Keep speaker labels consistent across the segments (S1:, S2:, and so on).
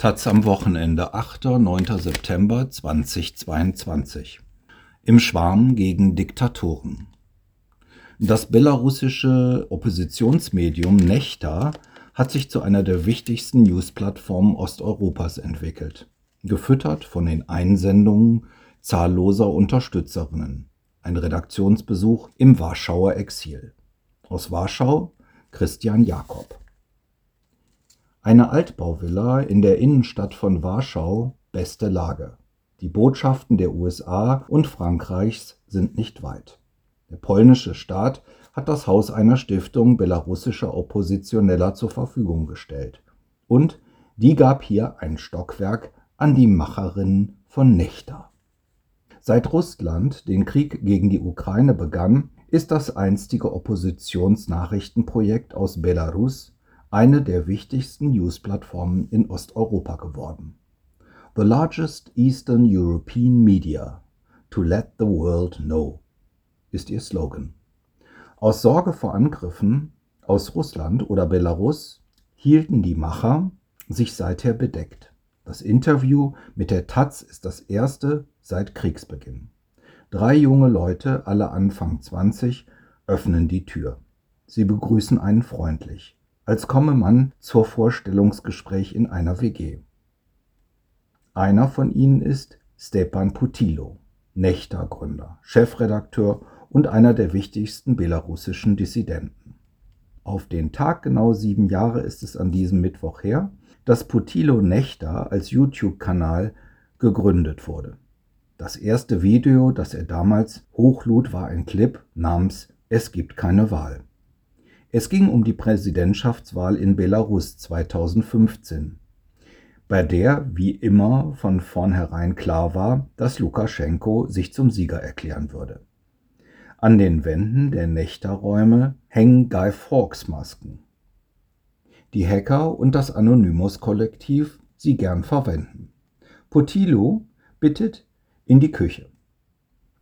S1: Taz am Wochenende, 8. 9. September 2022. Im Schwarm gegen Diktatoren. Das belarussische Oppositionsmedium Nechta hat sich zu einer der wichtigsten Newsplattformen Osteuropas entwickelt, gefüttert von den Einsendungen zahlloser Unterstützerinnen. Ein Redaktionsbesuch im Warschauer Exil. Aus Warschau Christian Jakob. Eine Altbauvilla in der Innenstadt von Warschau, beste Lage. Die Botschaften der USA und Frankreichs sind nicht weit. Der polnische Staat hat das Haus einer Stiftung belarussischer Oppositioneller zur Verfügung gestellt. Und die gab hier ein Stockwerk an die Macherinnen von Nechta. Seit Russland den Krieg gegen die Ukraine begann, ist das einstige Oppositionsnachrichtenprojekt aus Belarus eine der wichtigsten Newsplattformen in Osteuropa geworden. The largest Eastern European media to let the world know ist ihr Slogan. Aus Sorge vor Angriffen aus Russland oder Belarus hielten die Macher sich seither bedeckt. Das Interview mit der Taz ist das erste seit Kriegsbeginn. Drei junge Leute, alle Anfang 20, öffnen die Tür. Sie begrüßen einen freundlich als komme man zur Vorstellungsgespräch in einer WG. Einer von ihnen ist Stepan Putilo, Nechta-Gründer, Chefredakteur und einer der wichtigsten belarussischen Dissidenten. Auf den Tag genau sieben Jahre ist es an diesem Mittwoch her, dass Putilo Nechta als YouTube-Kanal gegründet wurde. Das erste Video, das er damals hochlud, war ein Clip namens Es gibt keine Wahl. Es ging um die Präsidentschaftswahl in Belarus 2015, bei der wie immer von vornherein klar war, dass Lukaschenko sich zum Sieger erklären würde. An den Wänden der Nächterräume hängen Guy Fawkes Masken, die Hacker und das Anonymous-Kollektiv sie gern verwenden. Potilo bittet in die Küche.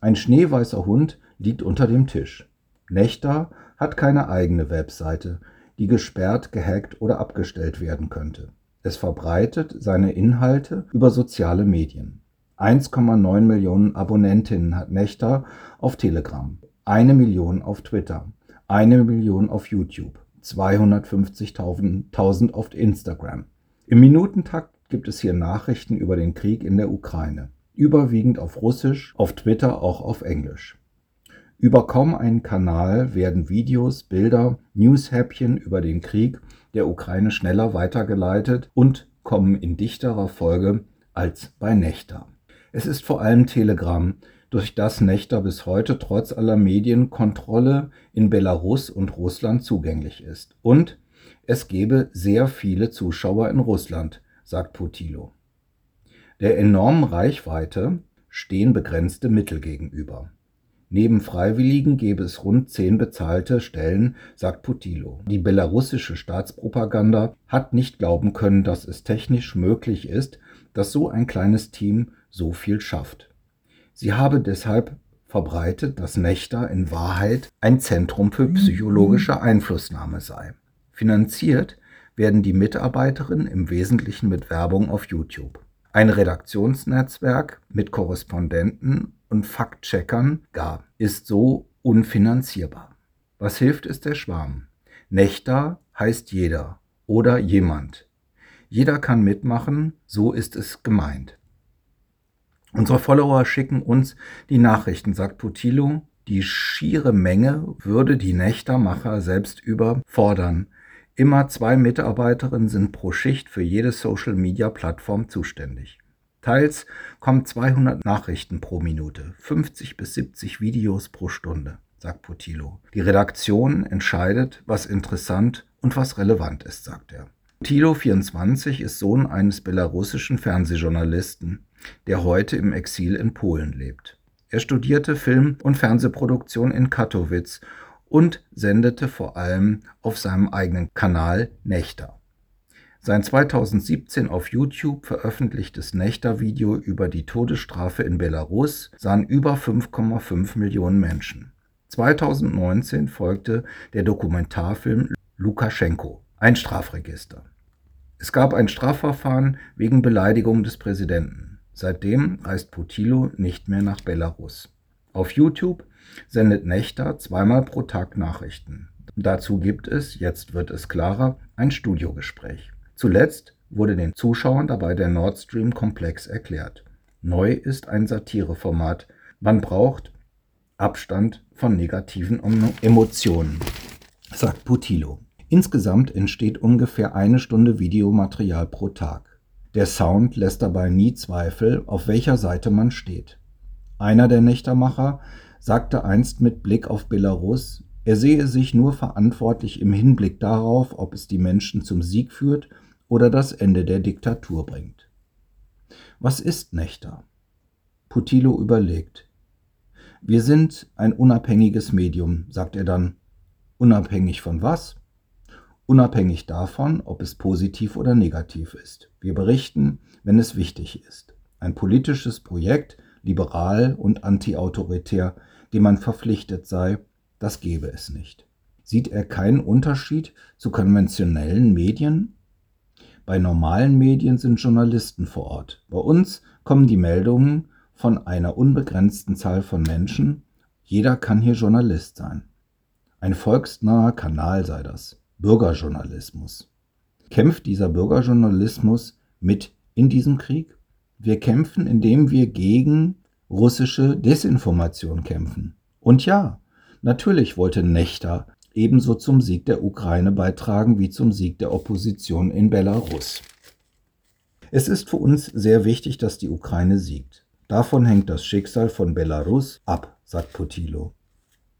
S1: Ein schneeweißer Hund liegt unter dem Tisch. Nächter hat keine eigene Webseite, die gesperrt, gehackt oder abgestellt werden könnte. Es verbreitet seine Inhalte über soziale Medien. 1,9 Millionen Abonnentinnen hat Nächter auf Telegram, eine Million auf Twitter, eine Million auf YouTube, 250.000 auf Instagram. Im Minutentakt gibt es hier Nachrichten über den Krieg in der Ukraine, überwiegend auf Russisch, auf Twitter auch auf Englisch. Über kaum einen Kanal werden Videos, Bilder, Newshäppchen über den Krieg der Ukraine schneller weitergeleitet und kommen in dichterer Folge als bei Nächter. Es ist vor allem Telegram, durch das Nächter bis heute trotz aller Medienkontrolle in Belarus und Russland zugänglich ist. Und es gebe sehr viele Zuschauer in Russland, sagt Putilo. Der enormen Reichweite stehen begrenzte Mittel gegenüber. Neben Freiwilligen gäbe es rund zehn bezahlte Stellen, sagt Putilo. Die belarussische Staatspropaganda hat nicht glauben können, dass es technisch möglich ist, dass so ein kleines Team so viel schafft. Sie habe deshalb verbreitet, dass Nächter in Wahrheit ein Zentrum für psychologische Einflussnahme sei. Finanziert werden die Mitarbeiterinnen im Wesentlichen mit Werbung auf YouTube. Ein Redaktionsnetzwerk mit Korrespondenten und Faktcheckern gab, ist so unfinanzierbar. Was hilft, ist der Schwarm. Nächter heißt jeder oder jemand. Jeder kann mitmachen, so ist es gemeint. Unsere Follower schicken uns die Nachrichten, sagt Putilo. Die schiere Menge würde die Nächtermacher selbst überfordern. Immer zwei Mitarbeiterinnen sind pro Schicht für jede Social-Media-Plattform zuständig. Teils kommen 200 Nachrichten pro Minute, 50 bis 70 Videos pro Stunde, sagt Potilo. Die Redaktion entscheidet, was interessant und was relevant ist, sagt er. Potilo 24 ist Sohn eines belarussischen Fernsehjournalisten, der heute im Exil in Polen lebt. Er studierte Film- und Fernsehproduktion in Katowice und sendete vor allem auf seinem eigenen Kanal Nächter. Sein 2017 auf YouTube veröffentlichtes Nächter-Video über die Todesstrafe in Belarus sahen über 5,5 Millionen Menschen. 2019 folgte der Dokumentarfilm Lukaschenko, ein Strafregister. Es gab ein Strafverfahren wegen Beleidigung des Präsidenten. Seitdem reist Putilo nicht mehr nach Belarus. Auf YouTube sendet Nächter zweimal pro Tag Nachrichten. Dazu gibt es, jetzt wird es klarer, ein Studiogespräch. Zuletzt wurde den Zuschauern dabei der Nord Stream Komplex erklärt. Neu ist ein Satireformat. Man braucht Abstand von negativen Emotionen, sagt Putilo. Insgesamt entsteht ungefähr eine Stunde Videomaterial pro Tag. Der Sound lässt dabei nie Zweifel, auf welcher Seite man steht. Einer der Nächtermacher sagte einst mit Blick auf Belarus, er sehe sich nur verantwortlich im Hinblick darauf, ob es die Menschen zum Sieg führt oder das Ende der Diktatur bringt. Was ist Nächter? Putilo überlegt. Wir sind ein unabhängiges Medium, sagt er dann. Unabhängig von was? unabhängig davon, ob es positiv oder negativ ist. Wir berichten, wenn es wichtig ist. Ein politisches Projekt, liberal und antiautoritär, dem man verpflichtet sei, das gebe es nicht. Sieht er keinen Unterschied zu konventionellen Medien? Bei normalen Medien sind Journalisten vor Ort. Bei uns kommen die Meldungen von einer unbegrenzten Zahl von Menschen. Jeder kann hier Journalist sein. Ein volksnaher Kanal sei das. Bürgerjournalismus. Kämpft dieser Bürgerjournalismus mit in diesem Krieg? Wir kämpfen, indem wir gegen russische Desinformation kämpfen. Und ja, natürlich wollte Nechter ebenso zum Sieg der Ukraine beitragen wie zum Sieg der Opposition in Belarus. Es ist für uns sehr wichtig, dass die Ukraine siegt. Davon hängt das Schicksal von Belarus ab, sagt Putilo.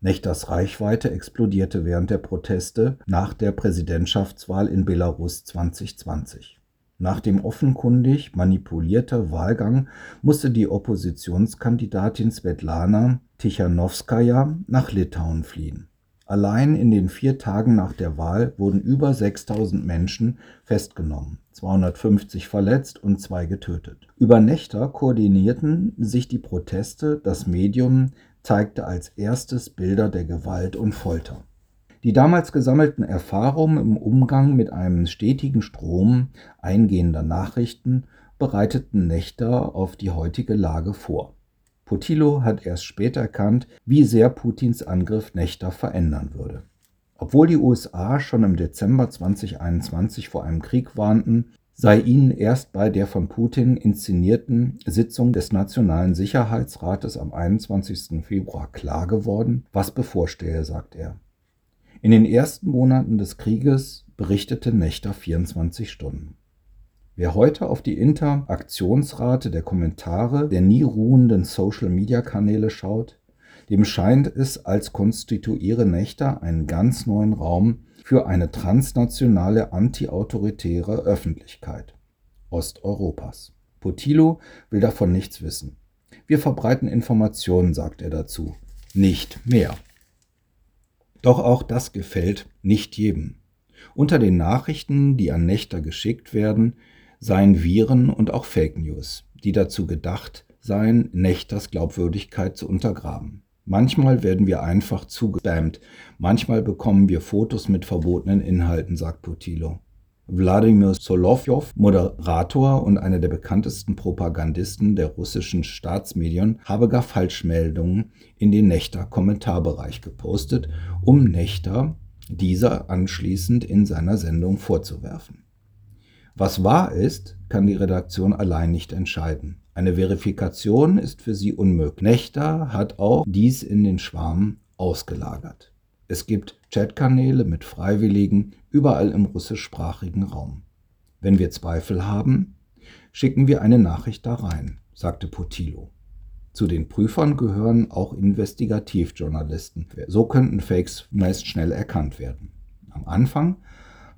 S1: Nechters Reichweite explodierte während der Proteste nach der Präsidentschaftswahl in Belarus 2020. Nach dem offenkundig manipulierten Wahlgang musste die Oppositionskandidatin Svetlana Tichanowskaja nach Litauen fliehen. Allein in den vier Tagen nach der Wahl wurden über 6000 Menschen festgenommen, 250 verletzt und zwei getötet. Über Nächter koordinierten sich die Proteste, das Medium zeigte als erstes Bilder der Gewalt und Folter. Die damals gesammelten Erfahrungen im Umgang mit einem stetigen Strom eingehender Nachrichten bereiteten Nächter auf die heutige Lage vor. Putilo hat erst später erkannt, wie sehr Putins Angriff Nächter verändern würde. Obwohl die USA schon im Dezember 2021 vor einem Krieg warnten, sei ihnen erst bei der von Putin inszenierten Sitzung des Nationalen Sicherheitsrates am 21. Februar klar geworden, was bevorstehe, sagt er. In den ersten Monaten des Krieges berichtete Nächter 24 Stunden. Wer heute auf die Interaktionsrate der Kommentare der nie ruhenden Social-Media-Kanäle schaut, dem scheint es, als konstituiere Nächter einen ganz neuen Raum für eine transnationale antiautoritäre Öffentlichkeit Osteuropas. Potilo will davon nichts wissen. Wir verbreiten Informationen, sagt er dazu, nicht mehr. Doch auch das gefällt nicht jedem. Unter den Nachrichten, die an Nächter geschickt werden, seien Viren und auch Fake News, die dazu gedacht seien, Nächters Glaubwürdigkeit zu untergraben. Manchmal werden wir einfach zugespammt. Manchmal bekommen wir Fotos mit verbotenen Inhalten, sagt Putilo. Wladimir Solovjov, Moderator und einer der bekanntesten Propagandisten der russischen Staatsmedien, habe gar Falschmeldungen in den Nächter-Kommentarbereich gepostet, um Nächter dieser anschließend in seiner Sendung vorzuwerfen. Was wahr ist, kann die Redaktion allein nicht entscheiden. Eine Verifikation ist für sie unmöglich. Nächter hat auch dies in den Schwarm ausgelagert. Es gibt Chatkanäle mit Freiwilligen überall im russischsprachigen Raum. Wenn wir Zweifel haben, schicken wir eine Nachricht da rein, sagte Putilo. Zu den Prüfern gehören auch Investigativjournalisten. So könnten Fakes meist schnell erkannt werden. Am Anfang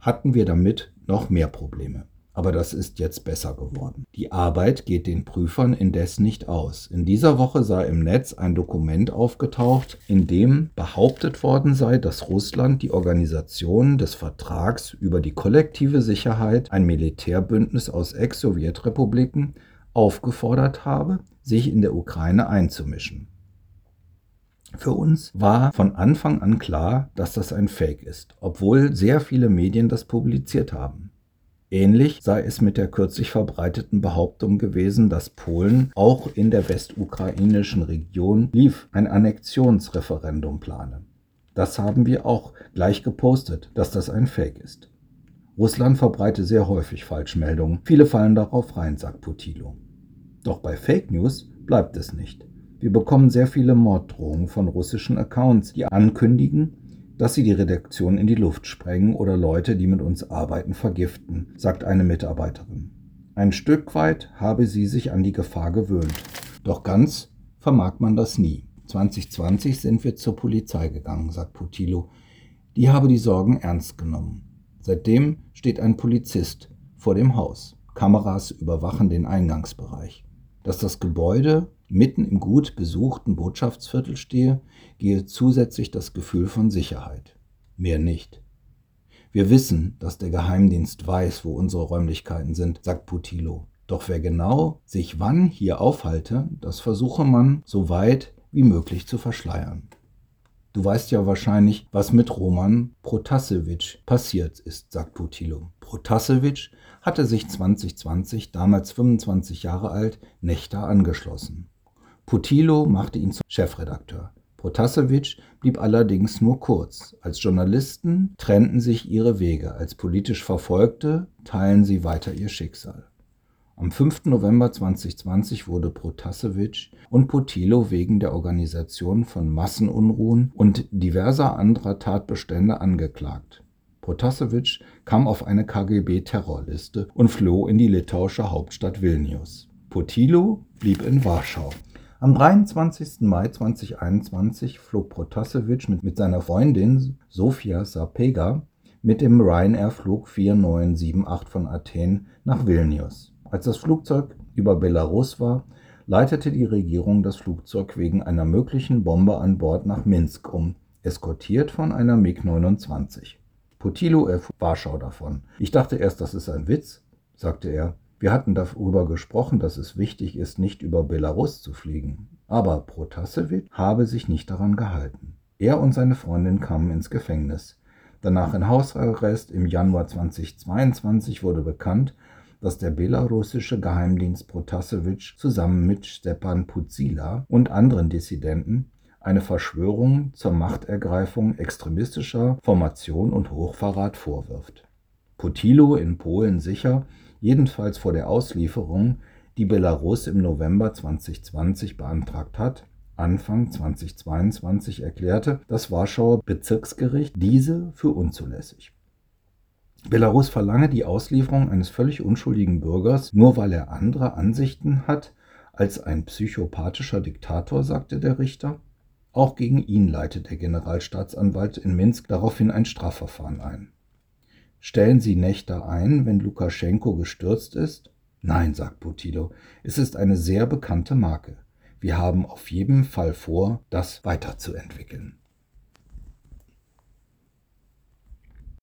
S1: hatten wir damit noch mehr Probleme. Aber das ist jetzt besser geworden. Die Arbeit geht den Prüfern indes nicht aus. In dieser Woche sei im Netz ein Dokument aufgetaucht, in dem behauptet worden sei, dass Russland die Organisation des Vertrags über die kollektive Sicherheit, ein Militärbündnis aus Ex-Sowjetrepubliken, aufgefordert habe, sich in der Ukraine einzumischen. Für uns war von Anfang an klar, dass das ein Fake ist, obwohl sehr viele Medien das publiziert haben. Ähnlich sei es mit der kürzlich verbreiteten Behauptung gewesen, dass Polen auch in der westukrainischen Region Lviv ein Annexionsreferendum plane. Das haben wir auch gleich gepostet, dass das ein Fake ist. Russland verbreite sehr häufig Falschmeldungen. Viele fallen darauf rein, sagt Putilo. Doch bei Fake News bleibt es nicht. Wir bekommen sehr viele Morddrohungen von russischen Accounts, die ankündigen, dass sie die Redaktion in die Luft sprengen oder Leute, die mit uns arbeiten, vergiften, sagt eine Mitarbeiterin. Ein Stück weit habe sie sich an die Gefahr gewöhnt. Doch ganz vermag man das nie. 2020 sind wir zur Polizei gegangen, sagt Putilo. Die habe die Sorgen ernst genommen. Seitdem steht ein Polizist vor dem Haus. Kameras überwachen den Eingangsbereich. Dass das Gebäude mitten im gut besuchten Botschaftsviertel stehe, gehe zusätzlich das Gefühl von Sicherheit. Mehr nicht. Wir wissen, dass der Geheimdienst weiß, wo unsere Räumlichkeiten sind, sagt Putilo. Doch wer genau sich wann hier aufhalte, das versuche man so weit wie möglich zu verschleiern. Du weißt ja wahrscheinlich, was mit Roman Protasevich passiert ist, sagt Putilo. Protasevich hatte sich 2020, damals 25 Jahre alt, Nächter angeschlossen. Putilo machte ihn zum Chefredakteur. Protasevich blieb allerdings nur kurz. Als Journalisten trennten sich ihre Wege. Als politisch Verfolgte teilen sie weiter ihr Schicksal. Am 5. November 2020 wurde Protasevich und Putilo wegen der Organisation von Massenunruhen und diverser anderer Tatbestände angeklagt. Protasevich kam auf eine KGB-Terrorliste und floh in die litauische Hauptstadt Vilnius. Putilo blieb in Warschau. Am 23. Mai 2021 flog Protasevich mit, mit seiner Freundin Sofia Sapega mit dem Ryanair-Flug 4978 von Athen nach Vilnius. Als das Flugzeug über Belarus war, leitete die Regierung das Flugzeug wegen einer möglichen Bombe an Bord nach Minsk um, eskortiert von einer MiG-29. Putilo erfuhr Warschau davon. Ich dachte erst, das ist ein Witz, sagte er. Wir hatten darüber gesprochen, dass es wichtig ist, nicht über Belarus zu fliegen. Aber Protasevich habe sich nicht daran gehalten. Er und seine Freundin kamen ins Gefängnis. Danach in Hausarrest im Januar 2022 wurde bekannt, dass der belarussische Geheimdienst Protasevich zusammen mit Stepan Putzila und anderen Dissidenten eine Verschwörung zur Machtergreifung extremistischer Formation und Hochverrat vorwirft. Putilo in Polen sicher, jedenfalls vor der Auslieferung, die Belarus im November 2020 beantragt hat, Anfang 2022 erklärte das Warschauer Bezirksgericht diese für unzulässig. Belarus verlange die Auslieferung eines völlig unschuldigen Bürgers, nur weil er andere Ansichten hat als ein psychopathischer Diktator, sagte der Richter. Auch gegen ihn leitet der Generalstaatsanwalt in Minsk daraufhin ein Strafverfahren ein. Stellen Sie Nächter ein, wenn Lukaschenko gestürzt ist? Nein, sagt Putilo, es ist eine sehr bekannte Marke. Wir haben auf jeden Fall vor, das weiterzuentwickeln.